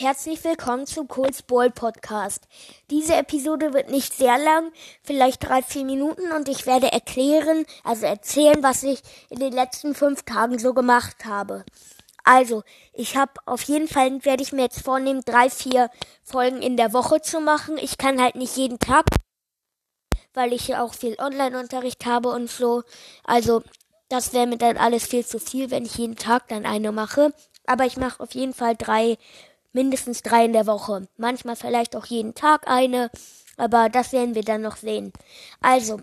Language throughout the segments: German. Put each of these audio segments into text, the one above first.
herzlich willkommen zum Coles Ball Podcast. Diese Episode wird nicht sehr lang, vielleicht drei, vier Minuten und ich werde erklären, also erzählen, was ich in den letzten fünf Tagen so gemacht habe. Also, ich habe auf jeden Fall, werde ich mir jetzt vornehmen, drei, vier Folgen in der Woche zu machen. Ich kann halt nicht jeden Tag, weil ich ja auch viel Online-Unterricht habe und so. Also, das wäre mir dann alles viel zu viel, wenn ich jeden Tag dann eine mache. Aber ich mache auf jeden Fall drei, mindestens drei in der Woche. Manchmal vielleicht auch jeden Tag eine, aber das werden wir dann noch sehen. Also,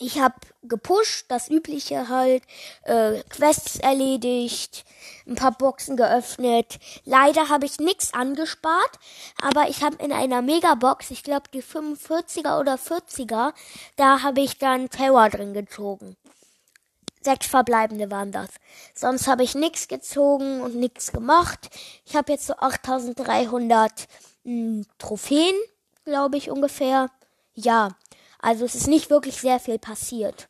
ich habe gepusht, das übliche halt, äh, Quests erledigt, ein paar Boxen geöffnet. Leider habe ich nichts angespart, aber ich habe in einer Megabox, ich glaube die 45er oder 40er, da habe ich dann Terror drin gezogen. Sechs verbleibende waren das. Sonst habe ich nichts gezogen und nichts gemacht. Ich habe jetzt so 8300 mh, Trophäen, glaube ich ungefähr. Ja, also es ist nicht wirklich sehr viel passiert.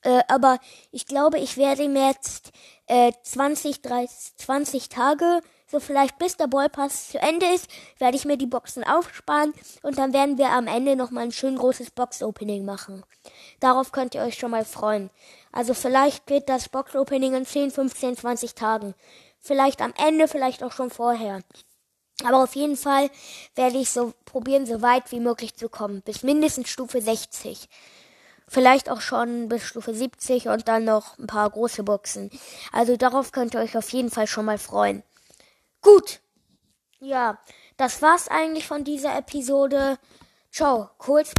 Äh, aber ich glaube, ich werde mir jetzt äh, 20, 30, 20 Tage, so vielleicht bis der Ballpass zu Ende ist, werde ich mir die Boxen aufsparen und dann werden wir am Ende nochmal ein schön großes Box-Opening machen. Darauf könnt ihr euch schon mal freuen. Also vielleicht geht das Box-Opening in 10, 15, 20 Tagen. Vielleicht am Ende, vielleicht auch schon vorher. Aber auf jeden Fall werde ich so probieren, so weit wie möglich zu kommen. Bis mindestens Stufe 60 vielleicht auch schon bis Stufe 70 und dann noch ein paar große Boxen. Also darauf könnt ihr euch auf jeden Fall schon mal freuen. Gut. Ja, das war's eigentlich von dieser Episode. Ciao, kurz.